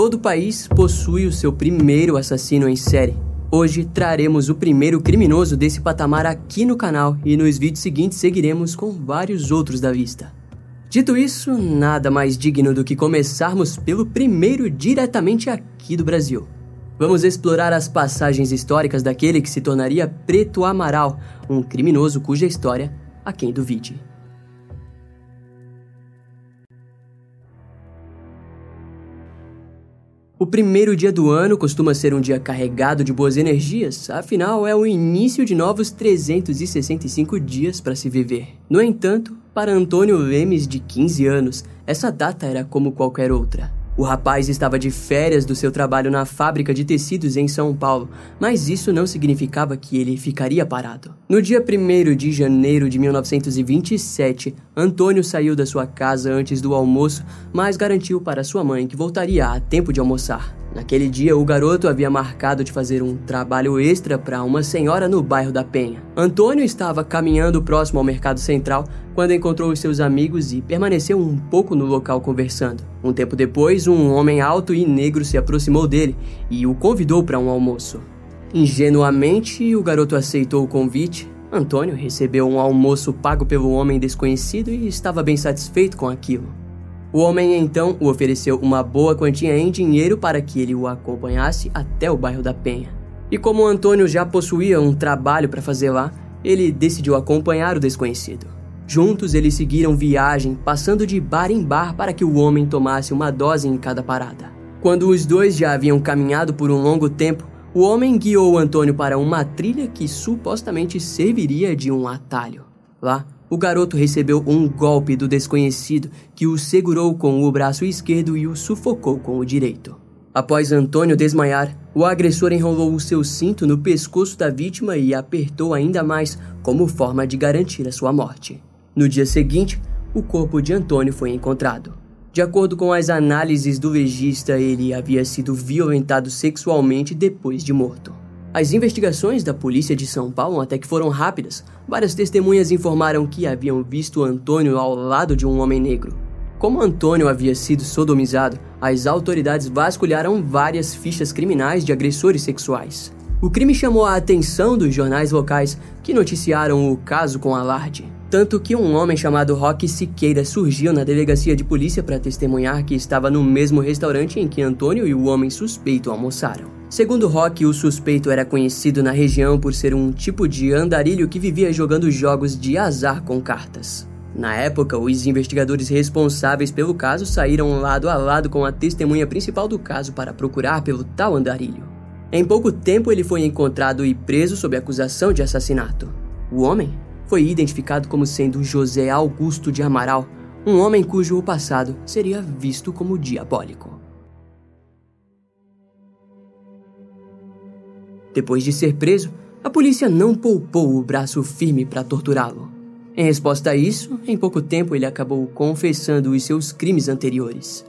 todo o país possui o seu primeiro assassino em série. Hoje traremos o primeiro criminoso desse patamar aqui no canal e nos vídeos seguintes seguiremos com vários outros da vista. Dito isso, nada mais digno do que começarmos pelo primeiro diretamente aqui do Brasil. Vamos explorar as passagens históricas daquele que se tornaria Preto Amaral, um criminoso cuja história a quem duvide. O primeiro dia do ano costuma ser um dia carregado de boas energias, afinal é o início de novos 365 dias para se viver. No entanto, para Antônio Lemes, de 15 anos, essa data era como qualquer outra. O rapaz estava de férias do seu trabalho na fábrica de tecidos em São Paulo, mas isso não significava que ele ficaria parado. No dia 1 de janeiro de 1927, Antônio saiu da sua casa antes do almoço, mas garantiu para sua mãe que voltaria a tempo de almoçar. Naquele dia, o garoto havia marcado de fazer um trabalho extra para uma senhora no bairro da Penha. Antônio estava caminhando próximo ao mercado central quando encontrou os seus amigos e permaneceu um pouco no local conversando. Um tempo depois, um homem alto e negro se aproximou dele e o convidou para um almoço. Ingenuamente, o garoto aceitou o convite. Antônio recebeu um almoço pago pelo homem desconhecido e estava bem satisfeito com aquilo. O homem então o ofereceu uma boa quantia em dinheiro para que ele o acompanhasse até o bairro da Penha. E como Antônio já possuía um trabalho para fazer lá, ele decidiu acompanhar o desconhecido. Juntos eles seguiram viagem, passando de bar em bar para que o homem tomasse uma dose em cada parada. Quando os dois já haviam caminhado por um longo tempo, o homem guiou Antônio para uma trilha que supostamente serviria de um atalho. Lá, o garoto recebeu um golpe do desconhecido que o segurou com o braço esquerdo e o sufocou com o direito. Após Antônio desmaiar, o agressor enrolou o seu cinto no pescoço da vítima e apertou ainda mais como forma de garantir a sua morte. No dia seguinte, o corpo de Antônio foi encontrado. De acordo com as análises do legista, ele havia sido violentado sexualmente depois de morto. As investigações da polícia de São Paulo até que foram rápidas. Várias testemunhas informaram que haviam visto Antônio ao lado de um homem negro. Como Antônio havia sido sodomizado, as autoridades vasculharam várias fichas criminais de agressores sexuais. O crime chamou a atenção dos jornais locais, que noticiaram o caso com alarde. Tanto que um homem chamado Roque Siqueira surgiu na delegacia de polícia para testemunhar que estava no mesmo restaurante em que Antônio e o homem suspeito almoçaram. Segundo Roque, o suspeito era conhecido na região por ser um tipo de andarilho que vivia jogando jogos de azar com cartas. Na época, os investigadores responsáveis pelo caso saíram lado a lado com a testemunha principal do caso para procurar pelo tal andarilho. Em pouco tempo, ele foi encontrado e preso sob acusação de assassinato. O homem foi identificado como sendo José Augusto de Amaral, um homem cujo passado seria visto como diabólico. Depois de ser preso, a polícia não poupou o braço firme para torturá-lo. Em resposta a isso, em pouco tempo ele acabou confessando os seus crimes anteriores.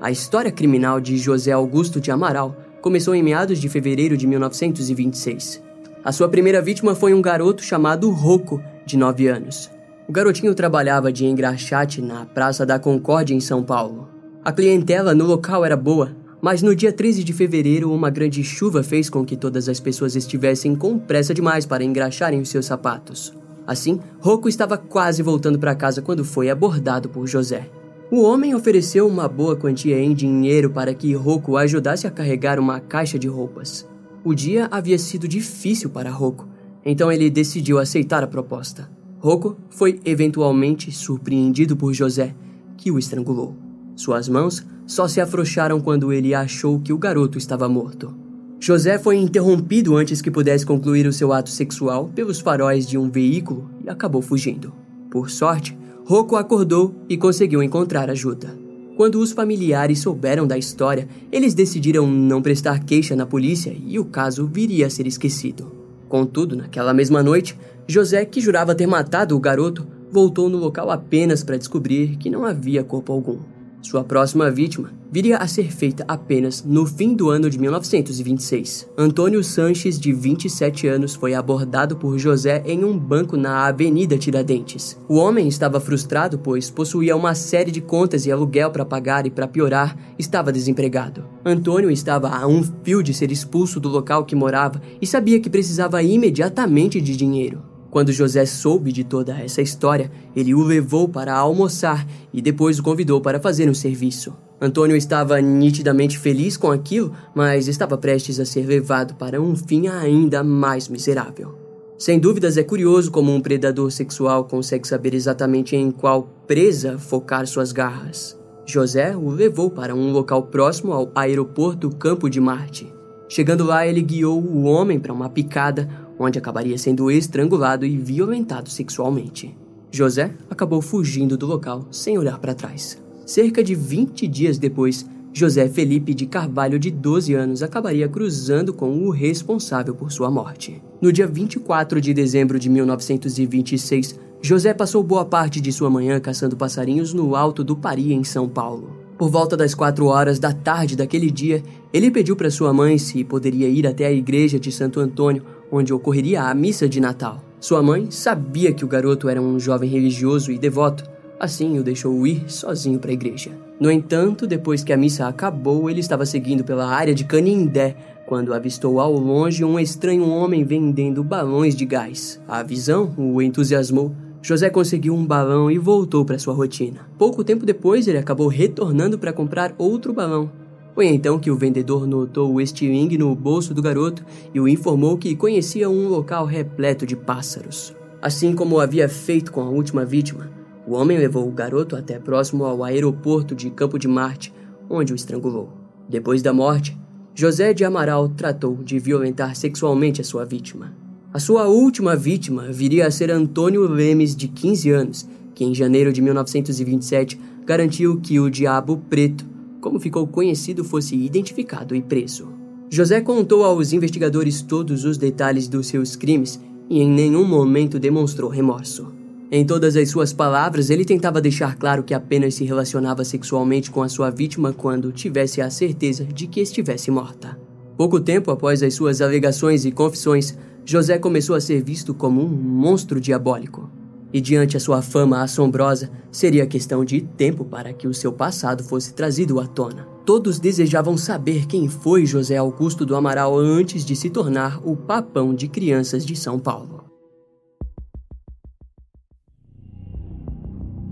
A história criminal de José Augusto de Amaral começou em meados de fevereiro de 1926. A sua primeira vítima foi um garoto chamado Rocco, de 9 anos. O garotinho trabalhava de engraxate na Praça da Concórdia, em São Paulo. A clientela no local era boa, mas no dia 13 de fevereiro, uma grande chuva fez com que todas as pessoas estivessem com pressa demais para engraxarem os seus sapatos. Assim, Rocco estava quase voltando para casa quando foi abordado por José. O homem ofereceu uma boa quantia em dinheiro para que Rocco ajudasse a carregar uma caixa de roupas. O dia havia sido difícil para Rocco, então ele decidiu aceitar a proposta. Rocco foi eventualmente surpreendido por José, que o estrangulou. Suas mãos só se afrouxaram quando ele achou que o garoto estava morto. José foi interrompido antes que pudesse concluir o seu ato sexual pelos faróis de um veículo e acabou fugindo. Por sorte, Rocco acordou e conseguiu encontrar ajuda. Quando os familiares souberam da história, eles decidiram não prestar queixa na polícia e o caso viria a ser esquecido. Contudo, naquela mesma noite, José, que jurava ter matado o garoto, voltou no local apenas para descobrir que não havia corpo algum. Sua próxima vítima viria a ser feita apenas no fim do ano de 1926. Antônio Sanches, de 27 anos, foi abordado por José em um banco na Avenida Tiradentes. O homem estava frustrado, pois possuía uma série de contas e aluguel para pagar e, para piorar, estava desempregado. Antônio estava a um fio de ser expulso do local que morava e sabia que precisava imediatamente de dinheiro. Quando José soube de toda essa história, ele o levou para almoçar e depois o convidou para fazer um serviço. Antônio estava nitidamente feliz com aquilo, mas estava prestes a ser levado para um fim ainda mais miserável. Sem dúvidas, é curioso como um predador sexual consegue saber exatamente em qual presa focar suas garras. José o levou para um local próximo ao aeroporto Campo de Marte. Chegando lá, ele guiou o homem para uma picada onde acabaria sendo estrangulado e violentado sexualmente. José acabou fugindo do local sem olhar para trás. Cerca de 20 dias depois, José Felipe de Carvalho, de 12 anos, acabaria cruzando com o responsável por sua morte. No dia 24 de dezembro de 1926, José passou boa parte de sua manhã caçando passarinhos no alto do Pari, em São Paulo. Por volta das quatro horas da tarde daquele dia, ele pediu para sua mãe se poderia ir até a igreja de Santo Antônio onde ocorreria a missa de Natal. Sua mãe sabia que o garoto era um jovem religioso e devoto, assim o deixou ir sozinho para a igreja. No entanto, depois que a missa acabou, ele estava seguindo pela área de Canindé quando avistou ao longe um estranho homem vendendo balões de gás. A visão o entusiasmou. José conseguiu um balão e voltou para sua rotina. Pouco tempo depois, ele acabou retornando para comprar outro balão. Foi então que o vendedor notou o estilingue no bolso do garoto e o informou que conhecia um local repleto de pássaros. Assim como havia feito com a última vítima, o homem levou o garoto até próximo ao aeroporto de Campo de Marte, onde o estrangulou. Depois da morte, José de Amaral tratou de violentar sexualmente a sua vítima. A sua última vítima viria a ser Antônio Lemes, de 15 anos, que em janeiro de 1927 garantiu que o Diabo Preto como ficou conhecido, fosse identificado e preso. José contou aos investigadores todos os detalhes dos seus crimes e em nenhum momento demonstrou remorso. Em todas as suas palavras, ele tentava deixar claro que apenas se relacionava sexualmente com a sua vítima quando tivesse a certeza de que estivesse morta. Pouco tempo após as suas alegações e confissões, José começou a ser visto como um monstro diabólico e diante a sua fama assombrosa, seria questão de tempo para que o seu passado fosse trazido à tona. Todos desejavam saber quem foi José Augusto do Amaral antes de se tornar o papão de crianças de São Paulo.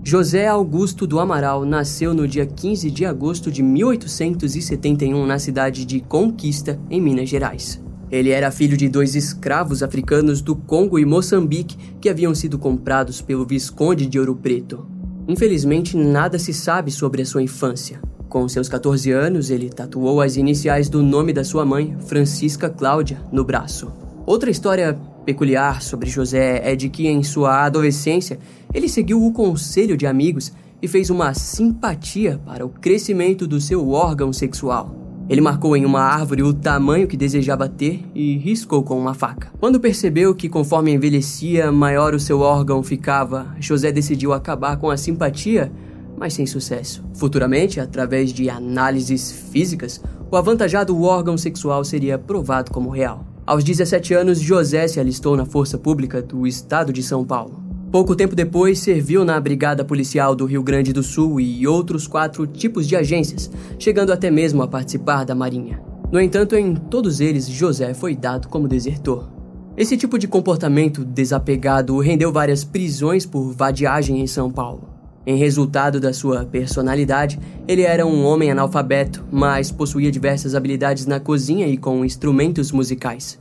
José Augusto do Amaral nasceu no dia 15 de agosto de 1871 na cidade de Conquista, em Minas Gerais. Ele era filho de dois escravos africanos do Congo e Moçambique que haviam sido comprados pelo Visconde de Ouro Preto. Infelizmente, nada se sabe sobre a sua infância. Com seus 14 anos, ele tatuou as iniciais do nome da sua mãe, Francisca Cláudia, no braço. Outra história peculiar sobre José é de que, em sua adolescência, ele seguiu o conselho de amigos e fez uma simpatia para o crescimento do seu órgão sexual. Ele marcou em uma árvore o tamanho que desejava ter e riscou com uma faca. Quando percebeu que conforme envelhecia, maior o seu órgão ficava, José decidiu acabar com a simpatia, mas sem sucesso. Futuramente, através de análises físicas, o avantajado órgão sexual seria provado como real. Aos 17 anos, José se alistou na Força Pública do Estado de São Paulo. Pouco tempo depois, serviu na Brigada Policial do Rio Grande do Sul e outros quatro tipos de agências, chegando até mesmo a participar da Marinha. No entanto, em todos eles, José foi dado como desertor. Esse tipo de comportamento desapegado rendeu várias prisões por vadiagem em São Paulo. Em resultado da sua personalidade, ele era um homem analfabeto, mas possuía diversas habilidades na cozinha e com instrumentos musicais.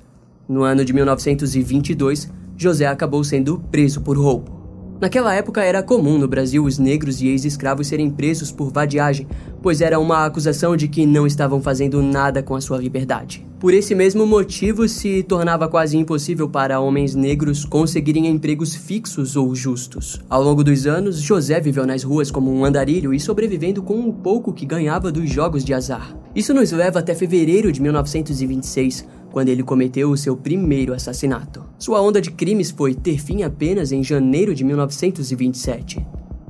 No ano de 1922, José acabou sendo preso por roubo. Naquela época era comum no Brasil os negros e ex-escravos serem presos por vadiagem, pois era uma acusação de que não estavam fazendo nada com a sua liberdade. Por esse mesmo motivo, se tornava quase impossível para homens negros conseguirem empregos fixos ou justos. Ao longo dos anos, José viveu nas ruas como um andarilho e sobrevivendo com o pouco que ganhava dos jogos de azar. Isso nos leva até fevereiro de 1926, quando ele cometeu o seu primeiro assassinato. Sua onda de crimes foi ter fim apenas em janeiro de 1927.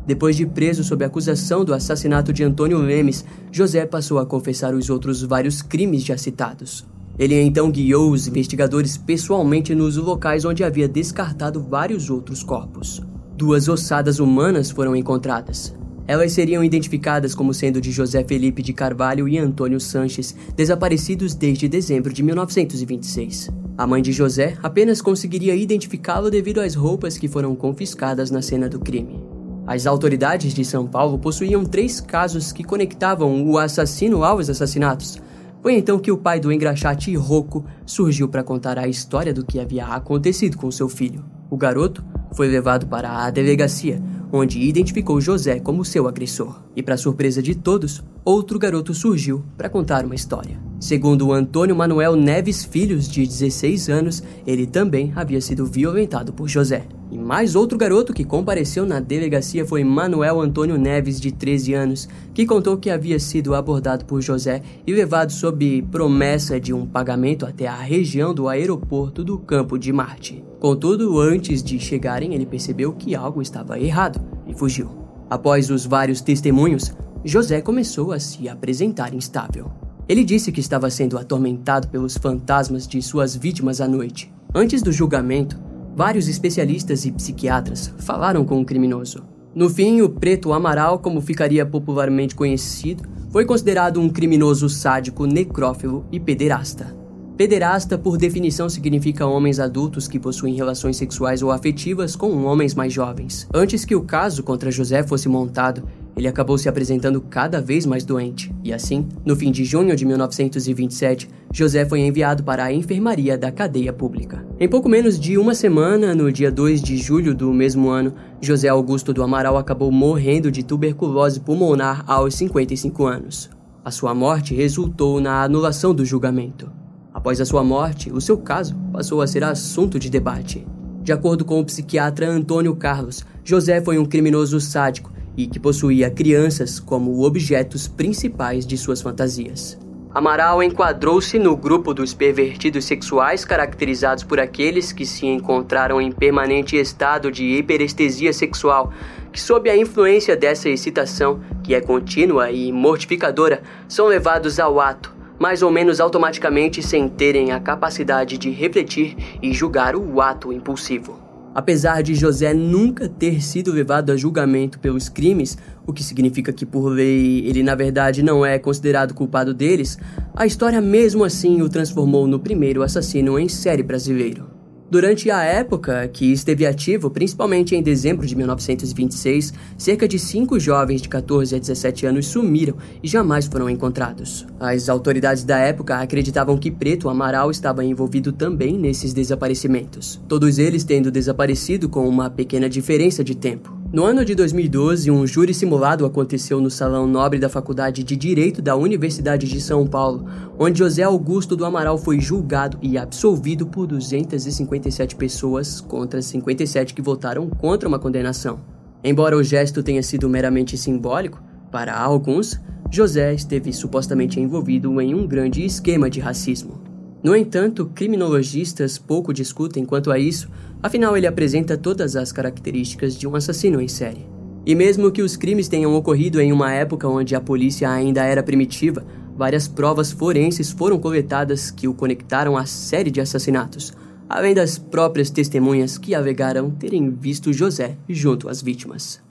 Depois de preso sob acusação do assassinato de Antônio Lemes, José passou a confessar os outros vários crimes já citados. Ele então guiou os investigadores pessoalmente nos locais onde havia descartado vários outros corpos. Duas ossadas humanas foram encontradas. Elas seriam identificadas como sendo de José Felipe de Carvalho e Antônio Sanches, desaparecidos desde dezembro de 1926. A mãe de José apenas conseguiria identificá-lo devido às roupas que foram confiscadas na cena do crime. As autoridades de São Paulo possuíam três casos que conectavam o assassino aos assassinatos. Foi então que o pai do engraxate Rocco surgiu para contar a história do que havia acontecido com seu filho. O garoto foi levado para a delegacia, onde identificou José como seu agressor. E, para surpresa de todos, outro garoto surgiu para contar uma história. Segundo Antônio Manuel Neves Filhos, de 16 anos, ele também havia sido violentado por José. E mais outro garoto que compareceu na delegacia foi Manuel Antônio Neves, de 13 anos, que contou que havia sido abordado por José e levado sob promessa de um pagamento até a região do aeroporto do Campo de Marte. Contudo, antes de chegarem, ele percebeu que algo estava errado e fugiu. Após os vários testemunhos, José começou a se apresentar instável. Ele disse que estava sendo atormentado pelos fantasmas de suas vítimas à noite. Antes do julgamento, Vários especialistas e psiquiatras falaram com o criminoso. No fim, o Preto Amaral, como ficaria popularmente conhecido, foi considerado um criminoso sádico, necrófilo e pederasta. Pederasta, por definição, significa homens adultos que possuem relações sexuais ou afetivas com homens mais jovens. Antes que o caso contra José fosse montado, ele acabou se apresentando cada vez mais doente. E assim, no fim de junho de 1927, José foi enviado para a enfermaria da cadeia pública. Em pouco menos de uma semana, no dia 2 de julho do mesmo ano, José Augusto do Amaral acabou morrendo de tuberculose pulmonar aos 55 anos. A sua morte resultou na anulação do julgamento. Após a sua morte, o seu caso passou a ser assunto de debate. De acordo com o psiquiatra Antônio Carlos, José foi um criminoso sádico e que possuía crianças como objetos principais de suas fantasias. Amaral enquadrou-se no grupo dos pervertidos sexuais caracterizados por aqueles que se encontraram em permanente estado de hiperestesia sexual, que, sob a influência dessa excitação, que é contínua e mortificadora, são levados ao ato, mais ou menos automaticamente sem terem a capacidade de refletir e julgar o ato impulsivo. Apesar de José nunca ter sido levado a julgamento pelos crimes, o que significa que por lei ele na verdade não é considerado culpado deles, a história mesmo assim o transformou no primeiro assassino em série brasileiro. Durante a época que esteve ativo, principalmente em dezembro de 1926, cerca de cinco jovens de 14 a 17 anos sumiram e jamais foram encontrados. As autoridades da época acreditavam que Preto Amaral estava envolvido também nesses desaparecimentos, todos eles tendo desaparecido com uma pequena diferença de tempo. No ano de 2012, um júri simulado aconteceu no Salão Nobre da Faculdade de Direito da Universidade de São Paulo, onde José Augusto do Amaral foi julgado e absolvido por 257 pessoas contra 57 que votaram contra uma condenação. Embora o gesto tenha sido meramente simbólico, para alguns, José esteve supostamente envolvido em um grande esquema de racismo. No entanto, criminologistas pouco discutem quanto a isso, afinal ele apresenta todas as características de um assassino em série. E mesmo que os crimes tenham ocorrido em uma época onde a polícia ainda era primitiva, várias provas forenses foram coletadas que o conectaram à série de assassinatos, além das próprias testemunhas que alegaram terem visto José junto às vítimas.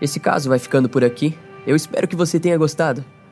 Esse caso vai ficando por aqui. Eu espero que você tenha gostado.